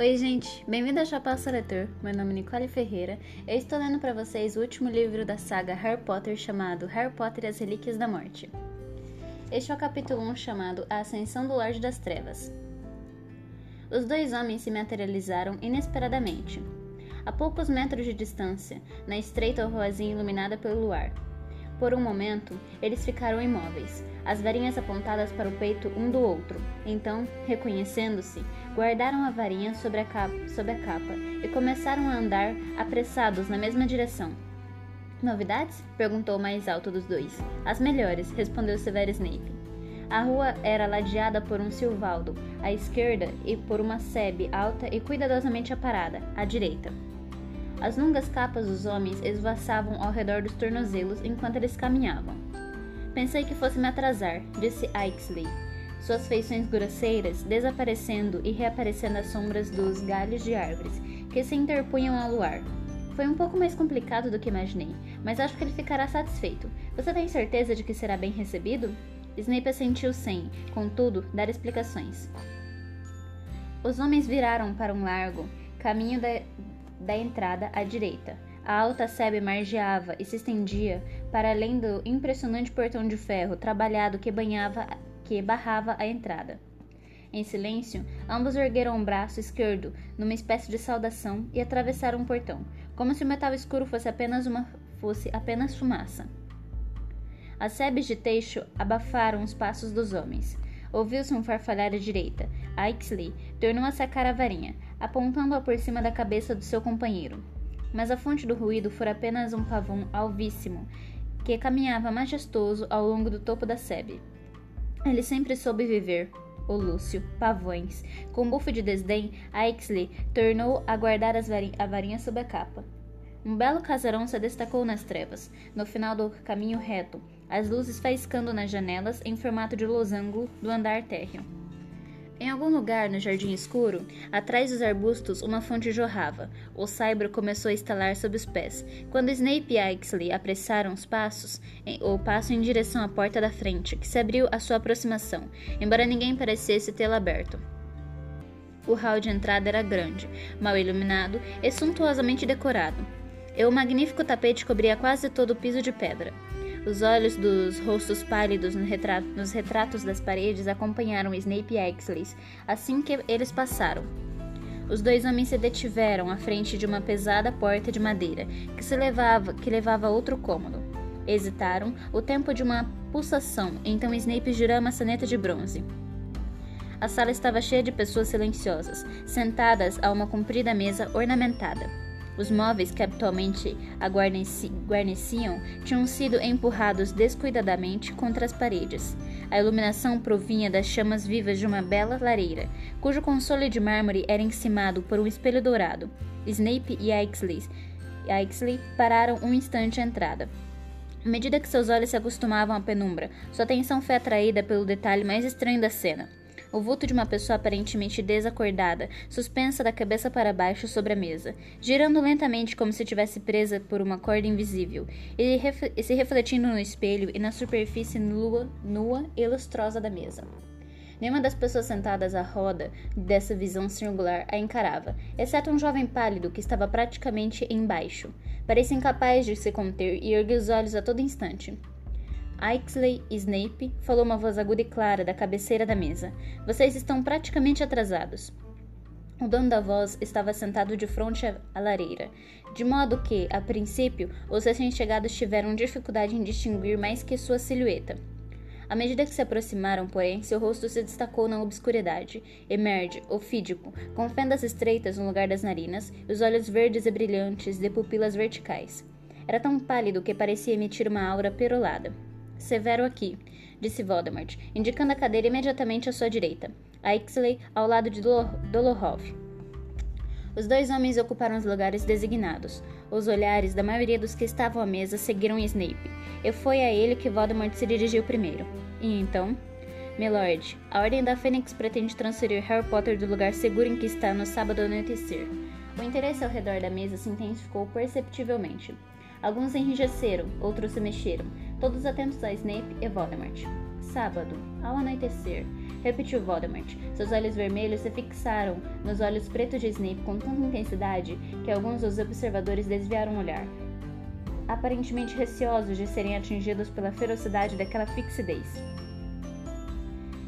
Oi, gente, bem-vindo ao Chapéu Seletor. Meu nome é Nicole Ferreira. Eu estou lendo para vocês o último livro da saga Harry Potter chamado Harry Potter e as Relíquias da Morte. Este é o capítulo 1 chamado A Ascensão do Lorde das Trevas. Os dois homens se materializaram inesperadamente, a poucos metros de distância, na estreita ruazinha iluminada pelo luar. Por um momento, eles ficaram imóveis, as varinhas apontadas para o peito um do outro. Então, reconhecendo-se, guardaram a varinha sobre a, capa, sobre a capa e começaram a andar apressados na mesma direção. Novidades? perguntou o mais alto dos dois. As melhores, respondeu Severo Snape. A rua era ladeada por um silvaldo, à esquerda, e por uma sebe alta e cuidadosamente aparada, à direita. As longas capas dos homens esvoaçavam ao redor dos tornozelos enquanto eles caminhavam. Pensei que fosse me atrasar, disse Ixley, suas feições grosseiras desaparecendo e reaparecendo às sombras dos galhos de árvores que se interpunham ao luar. Foi um pouco mais complicado do que imaginei, mas acho que ele ficará satisfeito. Você tem certeza de que será bem recebido? Snape assentiu sem, contudo, dar explicações. Os homens viraram para um largo caminho da, da entrada à direita, a alta sebe margeava e se estendia para além do impressionante portão de ferro trabalhado que, banhava, que barrava a entrada. Em silêncio, ambos ergueram o braço esquerdo numa espécie de saudação e atravessaram o portão, como se o metal escuro fosse apenas uma fosse apenas fumaça. As sebes de teixo abafaram os passos dos homens. Ouviu-se um farfalhar à direita. Ixley tornou a sacar a varinha, apontando-a por cima da cabeça do seu companheiro mas a fonte do ruído fora apenas um pavão alvíssimo, que caminhava majestoso ao longo do topo da sebe. Ele sempre soube viver, o Lúcio, pavões. Com um bufo de desdém, Aixley tornou a guardar a varinha sob a capa. Um belo casarão se destacou nas trevas, no final do caminho reto, as luzes faiscando nas janelas em formato de losango do andar térreo. Em algum lugar no jardim escuro, atrás dos arbustos, uma fonte jorrava. O saibro começou a estalar sob os pés. Quando Snape e Ixley apressaram os passos, o passo em direção à porta da frente, que se abriu à sua aproximação, embora ninguém parecesse tê-la aberto. O hall de entrada era grande, mal iluminado e suntuosamente decorado. E o magnífico tapete cobria quase todo o piso de pedra. Os olhos dos rostos pálidos no retrato, nos retratos das paredes acompanharam Snape e Exley assim que eles passaram. Os dois homens se detiveram à frente de uma pesada porta de madeira que se levava, que levava a outro cômodo. Hesitaram o tempo de uma pulsação, então Snape girou a maçaneta de bronze. A sala estava cheia de pessoas silenciosas, sentadas a uma comprida mesa ornamentada. Os móveis que habitualmente a guarneciam tinham sido empurrados descuidadamente contra as paredes. A iluminação provinha das chamas vivas de uma bela lareira, cujo console de mármore era encimado por um espelho dourado. Snape e Ixley, Ixley pararam um instante à entrada. À medida que seus olhos se acostumavam à penumbra, sua atenção foi atraída pelo detalhe mais estranho da cena o vulto de uma pessoa aparentemente desacordada, suspensa da cabeça para baixo sobre a mesa, girando lentamente como se estivesse presa por uma corda invisível, e, ref e se refletindo no espelho e na superfície nua, nua e lustrosa da mesa. Nenhuma das pessoas sentadas à roda dessa visão singular a encarava, exceto um jovem pálido que estava praticamente embaixo. Parecia incapaz de se conter e erguia os olhos a todo instante. Ixley Snape falou uma voz aguda e clara da cabeceira da mesa. Vocês estão praticamente atrasados. O dono da voz estava sentado de frente à lareira, de modo que, a princípio, os recém-chegados tiveram dificuldade em distinguir mais que sua silhueta. À medida que se aproximaram, porém, seu rosto se destacou na obscuridade. Emerge, ofídico, com fendas estreitas no lugar das narinas, e os olhos verdes e brilhantes de pupilas verticais. Era tão pálido que parecia emitir uma aura perolada. Severo aqui, disse Voldemort, indicando a cadeira imediatamente à sua direita. A Ixley ao lado de Dolohov. Os dois homens ocuparam os lugares designados. Os olhares da maioria dos que estavam à mesa seguiram Snape, e foi a ele que Voldemort se dirigiu primeiro. E então, Milord, a Ordem da Fênix pretende transferir Harry Potter do lugar seguro em que está no sábado anoitecer. O interesse ao redor da mesa se intensificou perceptivelmente. Alguns enrijeceram, outros se mexeram, todos atentos a Snape e Voldemort. Sábado, ao anoitecer, repetiu Voldemort. Seus olhos vermelhos se fixaram nos olhos pretos de Snape com tanta intensidade que alguns dos observadores desviaram o olhar, aparentemente receosos de serem atingidos pela ferocidade daquela fixidez.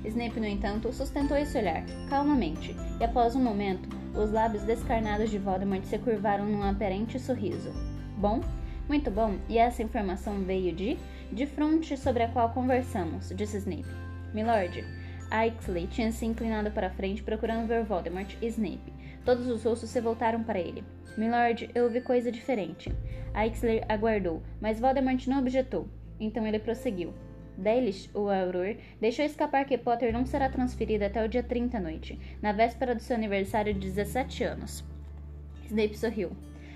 Snape, no entanto, sustentou esse olhar, calmamente, e após um momento, os lábios descarnados de Voldemort se curvaram num aparente sorriso. Bom, muito bom, e essa informação veio de de fronte sobre a qual conversamos, disse Snape. Milord, Ixley tinha se inclinado para a frente procurando ver Voldemort e Snape. Todos os rostos se voltaram para ele. Milord, eu ouvi coisa diferente. Ixley aguardou, mas Voldemort não objetou. Então ele prosseguiu. Delish, o Auror, deixou escapar que Potter não será transferido até o dia 30 à noite, na véspera do seu aniversário de 17 anos. Snape sorriu.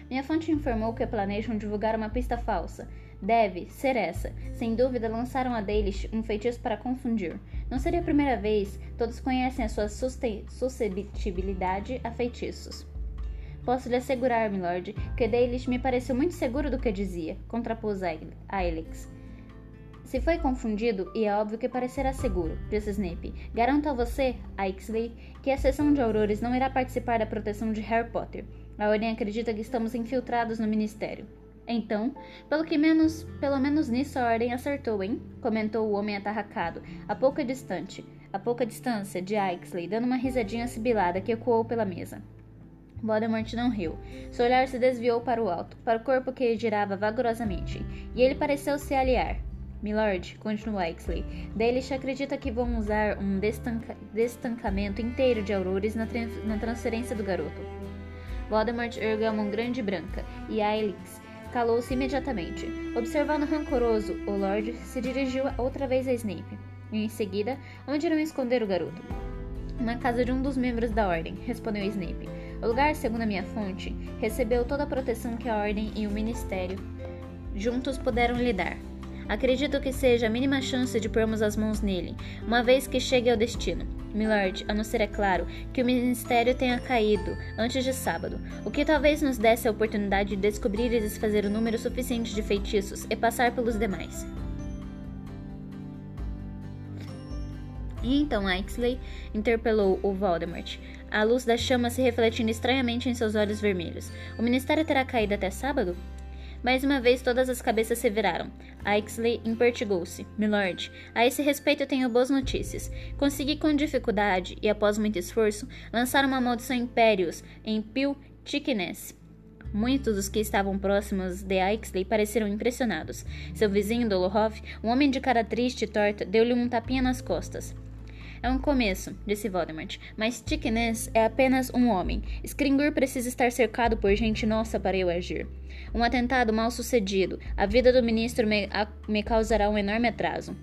Minha fonte informou que planejam divulgar uma pista falsa. Deve ser essa. Sem dúvida, lançaram a Dalish um feitiço para confundir. Não seria a primeira vez. Todos conhecem a sua suscetibilidade a feitiços. Posso lhe assegurar, milord, que Dalish me pareceu muito seguro do que dizia, contrapôs Aelix. Se foi confundido, e é óbvio que parecerá seguro, disse Snape. Garanto a você, Ixley, que a seção de aurores não irá participar da proteção de Harry Potter. A Ordem acredita que estamos infiltrados no Ministério. Então, pelo que menos, pelo menos nisso a Ordem acertou, hein? Comentou o homem atarracado, a pouca distante, a pouca distância de Ixley, dando uma risadinha sibilada que ecoou pela mesa. Voldemort não riu. Seu olhar se desviou para o alto, para o corpo que girava vagarosamente, e ele pareceu se aliar. Milord, continuou Ixley, Delish acredita que vão usar um destanca destancamento inteiro de aurores na, na transferência do garoto. Voldemort ergueu a mão grande e branca, e Aelix calou-se imediatamente. Observando rancoroso, o Lord se dirigiu outra vez a Snape. E em seguida, onde irão esconder o garoto? Na casa de um dos membros da Ordem, respondeu Snape. O lugar, segundo a minha fonte, recebeu toda a proteção que a Ordem e o Ministério juntos puderam lhe dar. Acredito que seja a mínima chance de pormos as mãos nele, uma vez que chegue ao destino. Milord, a não ser, é claro, que o ministério tenha caído antes de sábado, o que talvez nos desse a oportunidade de descobrir e desfazer o número suficiente de feitiços e passar pelos demais. E então Ixley interpelou o Voldemort, a luz da chama se refletindo estranhamente em seus olhos vermelhos. O ministério terá caído até sábado? Mais uma vez todas as cabeças se viraram. Ixley impertigou-se. Milord, a esse respeito tenho boas notícias. Consegui com dificuldade, e após muito esforço, lançar uma maldição impérios em Pil Chickness. Muitos dos que estavam próximos de Ixley pareceram impressionados. Seu vizinho, Dolohov, um homem de cara triste e torta, deu-lhe um tapinha nas costas. É um começo, disse Voldemort, mas Tickness é apenas um homem. Skringur precisa estar cercado por gente nossa para eu agir. Um atentado mal sucedido. A vida do ministro me, a, me causará um enorme atraso.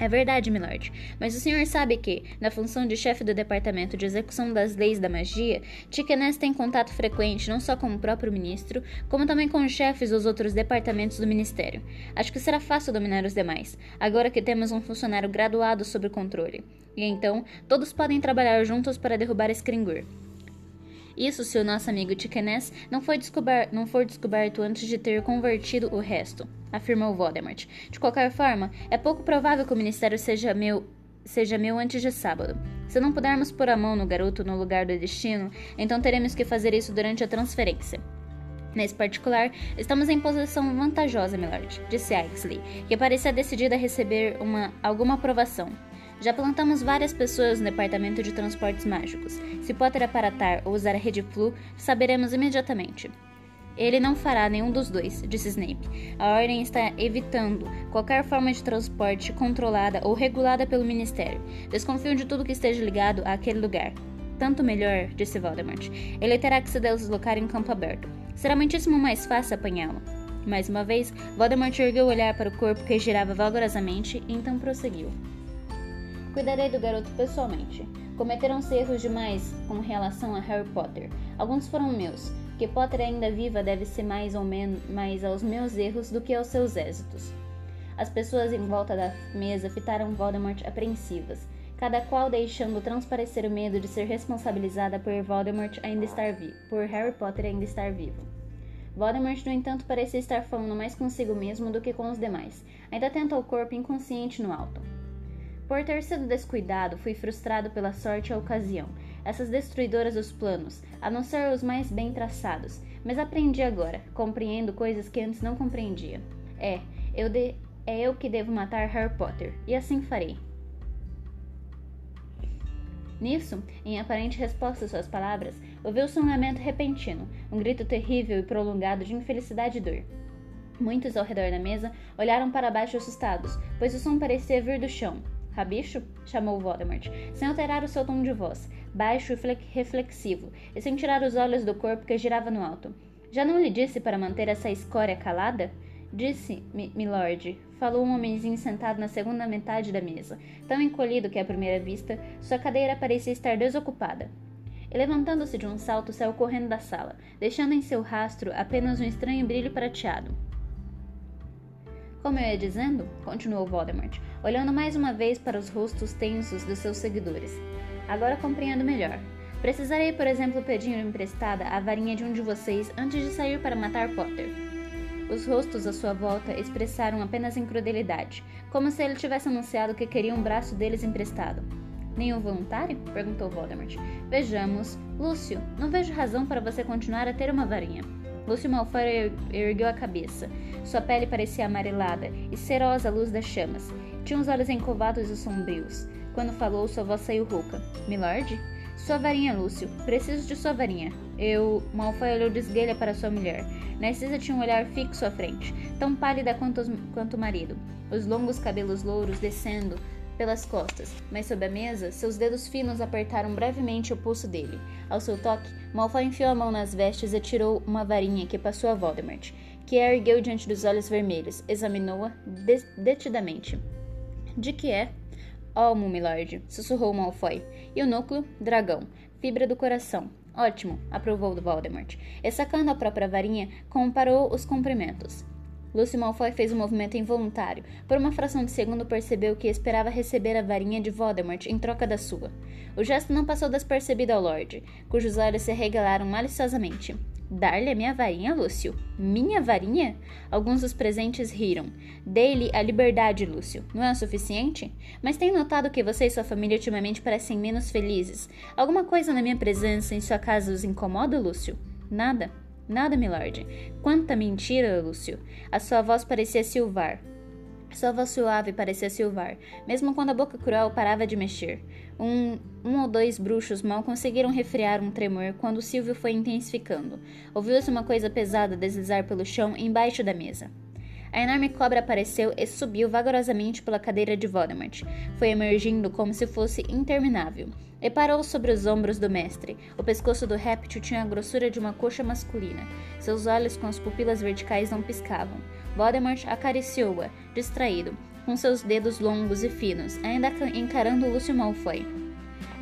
É verdade, milord, mas o senhor sabe que, na função de chefe do departamento de execução das leis da magia, Tiquenés tem contato frequente não só com o próprio ministro, como também com os chefes dos outros departamentos do ministério. Acho que será fácil dominar os demais, agora que temos um funcionário graduado sob controle. E então, todos podem trabalhar juntos para derrubar Skringur. Isso se o nosso amigo Tiquenés não, foi não for descoberto antes de ter convertido o resto, afirmou Voldemort. De qualquer forma, é pouco provável que o ministério seja meu seja meu antes de sábado. Se não pudermos pôr a mão no garoto no lugar do destino, então teremos que fazer isso durante a transferência. Nesse particular, estamos em posição vantajosa, Milord, disse Ixley, que parecia decidida a receber uma, alguma aprovação. Já plantamos várias pessoas no departamento de transportes mágicos. Se Potter aparatar ou usar a rede Flu, saberemos imediatamente. Ele não fará nenhum dos dois, disse Snape. A Ordem está evitando qualquer forma de transporte controlada ou regulada pelo Ministério. Desconfio de tudo que esteja ligado àquele lugar. Tanto melhor, disse Voldemort. Ele terá que se deslocar em campo aberto. Será muitíssimo mais fácil apanhá-lo. Mais uma vez, Voldemort ergueu o olhar para o corpo que girava vagarosamente e então prosseguiu. Cuidarei do garoto pessoalmente. Cometeram-se erros demais com relação a Harry Potter. Alguns foram meus. Que Potter ainda viva deve ser mais ou menos mais aos meus erros do que aos seus êxitos. As pessoas em volta da mesa fitaram Voldemort apreensivas, cada qual deixando transparecer o medo de ser responsabilizada por Voldemort ainda estar vivo, por Harry Potter ainda estar vivo. Voldemort, no entanto, parecia estar falando mais consigo mesmo do que com os demais, ainda atento ao corpo inconsciente no alto. Por ter sido descuidado, fui frustrado pela sorte e a ocasião, essas destruidoras dos planos, a não ser os mais bem traçados. Mas aprendi agora, compreendo coisas que antes não compreendia. É, eu de... é eu que devo matar Harry Potter, e assim farei. Nisso, em aparente resposta às suas palavras, ouviu-se um lamento repentino, um grito terrível e prolongado de infelicidade e dor. Muitos ao redor da mesa olharam para baixo assustados, pois o som parecia vir do chão. Rabicho? chamou Voldemort, sem alterar o seu tom de voz, baixo e reflexivo, e sem tirar os olhos do corpo que girava no alto. Já não lhe disse para manter essa escória calada? Disse, milord, falou um homenzinho sentado na segunda metade da mesa, tão encolhido que à primeira vista sua cadeira parecia estar desocupada. E levantando-se de um salto, saiu correndo da sala, deixando em seu rastro apenas um estranho brilho prateado. Como eu ia dizendo, continuou Voldemort, olhando mais uma vez para os rostos tensos dos seus seguidores. Agora compreendo melhor. Precisarei, por exemplo, pedir emprestada a varinha de um de vocês antes de sair para matar Potter. Os rostos à sua volta expressaram apenas incredulidade, como se ele tivesse anunciado que queria um braço deles emprestado. Nenhum voluntário? perguntou Voldemort. Vejamos. Lúcio, não vejo razão para você continuar a ter uma varinha. Lúcio Malfoy ergueu a cabeça. Sua pele parecia amarelada e serosa à luz das chamas. Tinha os olhos encovados e sombrios. Quando falou, sua voz saiu rouca. Milord? Sua varinha, Lúcio. Preciso de sua varinha. Eu. Malfoy olhou de esguelha para sua mulher. Narcisa tinha um olhar fixo à frente, tão pálida quanto, os, quanto o marido, os longos cabelos louros descendo pelas costas, mas sob a mesa, seus dedos finos apertaram brevemente o pulso dele. Ao seu toque, Malfoy enfiou a mão nas vestes e tirou uma varinha que passou a Voldemort, que a ergueu diante dos olhos vermelhos, examinou-a detidamente. De que é? Olmo, milord, sussurrou Malfoy. E o núcleo? Dragão. Fibra do coração. Ótimo, aprovou Voldemort. E sacando a própria varinha, comparou os comprimentos. Lúcio Malfoy fez um movimento involuntário. Por uma fração de segundo percebeu que esperava receber a varinha de Voldemort em troca da sua. O gesto não passou despercebido ao Lorde, cujos olhos se regalaram maliciosamente. Dar-lhe a minha varinha, Lúcio? Minha varinha? Alguns dos presentes riram. Dei-lhe a liberdade, Lúcio. Não é o suficiente? Mas tenho notado que você e sua família ultimamente parecem menos felizes. Alguma coisa na minha presença em sua casa os incomoda, Lúcio? Nada. Nada, milord. Quanta mentira, Lúcio. A sua voz parecia silvar. Sua voz suave parecia silvar, mesmo quando a boca cruel parava de mexer. Um, um ou dois bruxos mal conseguiram refrear um tremor quando Silvio foi intensificando. Ouviu-se uma coisa pesada deslizar pelo chão embaixo da mesa. A enorme cobra apareceu e subiu vagarosamente pela cadeira de Voldemort. Foi emergindo como se fosse interminável. E parou sobre os ombros do mestre. O pescoço do réptil tinha a grossura de uma coxa masculina. Seus olhos com as pupilas verticais não piscavam. Voldemort acariciou-a, distraído, com seus dedos longos e finos, ainda encarando Lúcio Malfoy.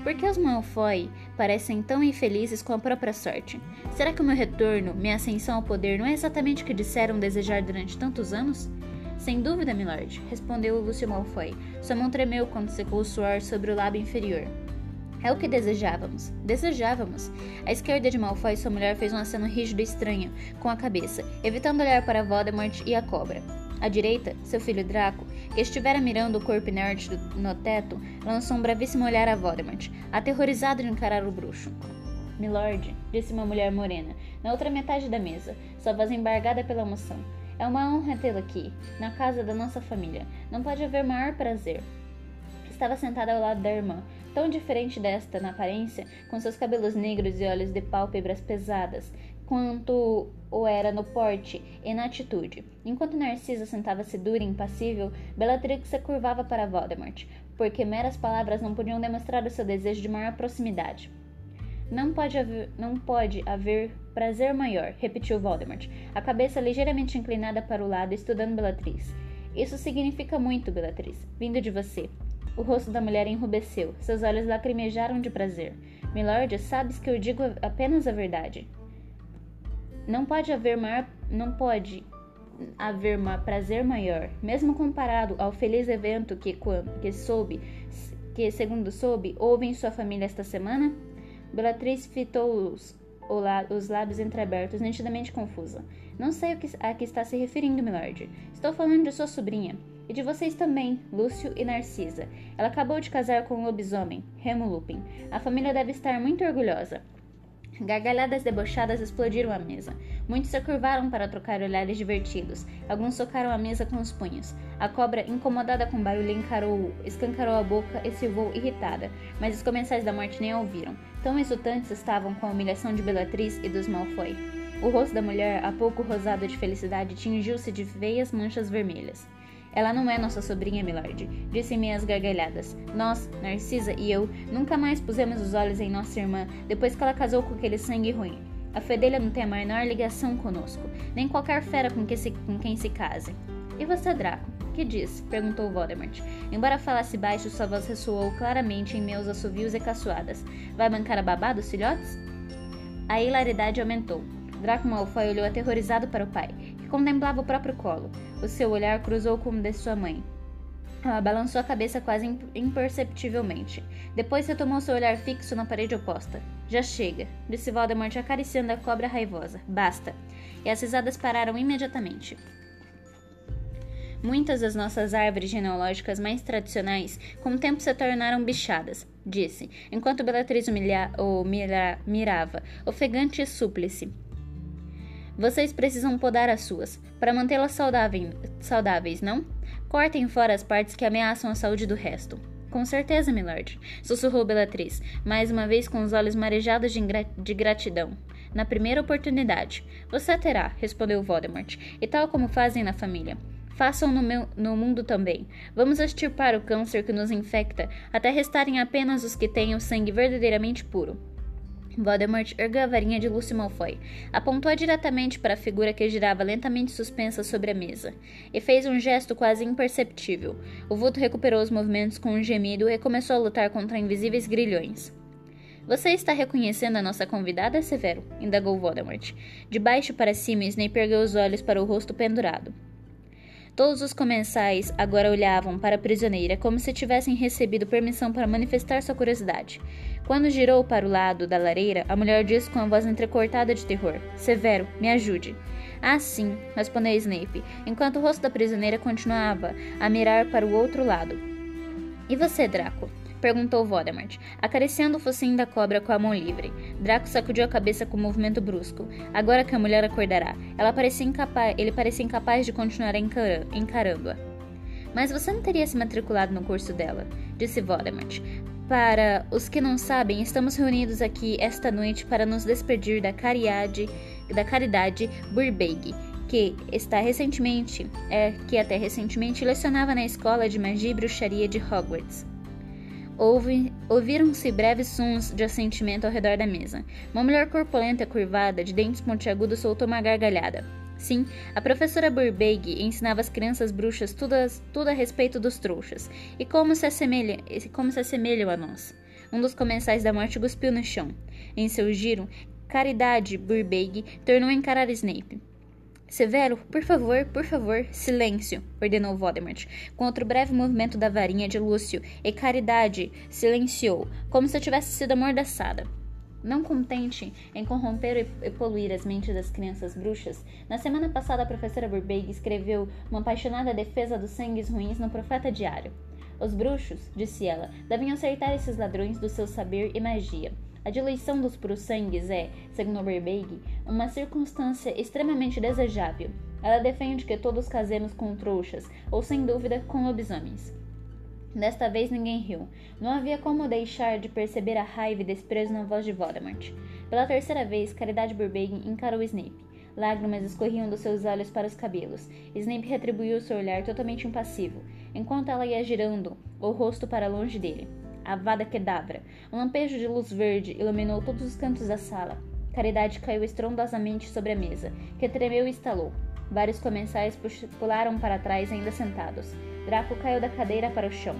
Por que os Malfoy parecem tão infelizes com a própria sorte? Será que o meu retorno, minha ascensão ao poder, não é exatamente o que disseram desejar durante tantos anos? Sem dúvida, milord, respondeu Lúcio Malfoy. Sua mão tremeu quando secou o suor sobre o lábio inferior. É o que desejávamos. Desejávamos. A esquerda de Malfoy sua mulher fez um aceno rígido e estranho com a cabeça, evitando olhar para Voldemort e a cobra. À direita, seu filho Draco, que estivera mirando o corpo inerte no teto, lançou um bravíssimo olhar a Voldemort, aterrorizado de encarar o bruxo. Milord, disse uma mulher morena, na outra metade da mesa, sua voz embargada pela emoção. É uma honra tê-lo aqui, na casa da nossa família. Não pode haver maior prazer. Estava sentada ao lado da irmã, tão diferente desta na aparência, com seus cabelos negros e olhos de pálpebras pesadas, quanto o era no porte e na atitude. Enquanto Narcisa sentava-se dura e impassível, Bellatrix se curvava para Voldemort, porque meras palavras não podiam demonstrar o seu desejo de maior proximidade. Não pode haver, não pode haver prazer maior, repetiu Voldemort, a cabeça ligeiramente inclinada para o lado, estudando Bellatrix. Isso significa muito, Bellatrix, vindo de você. O rosto da mulher enrubesceu, seus olhos lacrimejaram de prazer. Milord, sabes que eu digo apenas a verdade. Não pode haver maior, não pode haver um prazer maior, mesmo comparado ao feliz evento que, que soube, que segundo soube, houve em sua família esta semana? Beatriz fitou os, os lábios entreabertos, nitidamente confusa. Não sei o que, a que está se referindo, milord. Estou falando de sua sobrinha. E de vocês também, Lúcio e Narcisa. Ela acabou de casar com um lobisomem, Remo Lupin. A família deve estar muito orgulhosa. Gargalhadas debochadas explodiram a mesa. Muitos se curvaram para trocar olhares divertidos. Alguns socaram a mesa com os punhos. A cobra, incomodada com o barulho, encarou, escancarou a boca e silvou irritada, mas os comensais da morte nem a ouviram. Tão exultantes estavam com a humilhação de Bellatriz e dos Malfoy. O rosto da mulher, há pouco rosado de felicidade, tingiu-se de feias manchas vermelhas. Ela não é nossa sobrinha, Milord, disse meias gargalhadas. Nós, Narcisa e eu, nunca mais pusemos os olhos em nossa irmã depois que ela casou com aquele sangue ruim. A fedelha não tem a menor ligação conosco, nem qualquer fera com, que se, com quem se case. E você, Draco? Que diz? perguntou Voldemort. Embora falasse baixo, sua voz ressoou claramente em meus assovios e caçoadas. Vai bancar a babá dos filhotes? A hilaridade aumentou. Draco Malfoy olhou aterrorizado para o pai, que contemplava o próprio colo. O seu olhar cruzou com o de sua mãe. Ela balançou a cabeça quase imperceptivelmente. Depois retomou seu olhar fixo na parede oposta. Já chega, disse Voldemort acariciando a cobra raivosa. Basta. E as risadas pararam imediatamente. Muitas das nossas árvores genealógicas mais tradicionais, com o tempo se tornaram bichadas, disse, enquanto Bellatrix humilha, o mira, mirava, ofegante e súplice. Vocês precisam podar as suas, para mantê-las saudáveis, não? Cortem fora as partes que ameaçam a saúde do resto. Com certeza, milord, sussurrou Bellatriz, mais uma vez com os olhos marejados de, de gratidão. Na primeira oportunidade. Você terá, respondeu Voldemort, e tal como fazem na família. Façam no, meu, no mundo também. Vamos extirpar o câncer que nos infecta, até restarem apenas os que o sangue verdadeiramente puro. Voldemort ergueu a varinha de Lúcio Malfoy, apontou diretamente para a figura que girava lentamente suspensa sobre a mesa, e fez um gesto quase imperceptível. O vulto recuperou os movimentos com um gemido e começou a lutar contra invisíveis grilhões. Você está reconhecendo a nossa convidada, Severo? indagou Voldemort. De baixo para cima, Snape ergueu os olhos para o rosto pendurado. Todos os comensais agora olhavam para a prisioneira como se tivessem recebido permissão para manifestar sua curiosidade. Quando girou para o lado da lareira, a mulher disse com a voz entrecortada de terror: Severo, me ajude. Ah, sim, respondeu Snape, enquanto o rosto da prisioneira continuava a mirar para o outro lado. E você, Draco? Perguntou Voldemort, acariciando o focinho da cobra com a mão livre. Draco sacudiu a cabeça com um movimento brusco. Agora que a mulher acordará, ela parecia incapaz, ele parecia incapaz de continuar encarando-a. Mas você não teria se matriculado no curso dela, disse Voldemort. Para os que não sabem, estamos reunidos aqui esta noite para nos despedir da cariade, da caridade Burbeig, que está recentemente, é, que até recentemente lecionava na escola de magia e bruxaria de Hogwarts. Ouviram-se breves sons de assentimento ao redor da mesa. Uma mulher corpulenta curvada, de dentes pontiagudos, soltou uma gargalhada. Sim, a professora Burbeig ensinava as crianças bruxas tudo a, tudo a respeito dos trouxas e como se, assemelha, como se assemelham a nós. Um dos comensais da morte cuspiu no chão. Em seu giro, Caridade Burbeig tornou a encarar Snape. Severo, por favor, por favor, silêncio, ordenou Voldemort, com outro breve movimento da varinha de Lúcio, e Caridade silenciou, como se tivesse sido amordaçada. Não contente em corromper e poluir as mentes das crianças bruxas, na semana passada a professora Burbeig escreveu uma apaixonada defesa dos sangues ruins no Profeta Diário. Os bruxos, disse ela, devem acertar esses ladrões do seu saber e magia. A diluição dos puros sangues é, segundo Burbeig, uma circunstância extremamente desejável. Ela defende que todos casemos com trouxas, ou sem dúvida com lobisomens. Desta vez ninguém riu. Não havia como deixar de perceber a raiva e desprezo na voz de Voldemort. Pela terceira vez, Caridade Burbagen encarou Snape. Lágrimas escorriam dos seus olhos para os cabelos. Snape retribuiu seu olhar totalmente impassivo, enquanto ela ia girando o rosto para longe dele. Avada Kedavra. Um lampejo de luz verde iluminou todos os cantos da sala. Caridade caiu estrondosamente sobre a mesa, que tremeu e estalou. Vários comensais pularam para trás, ainda sentados. Draco caiu da cadeira para o chão.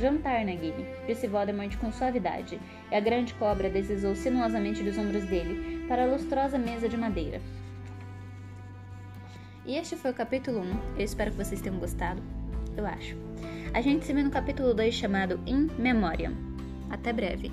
Jantar, Nagini, disse Voldemort com suavidade, e a grande cobra deslizou sinuosamente dos ombros dele para a lustrosa mesa de madeira. E este foi o capítulo 1. Eu espero que vocês tenham gostado. Eu acho. A gente se vê no capítulo 2 chamado In Memoriam. Até breve.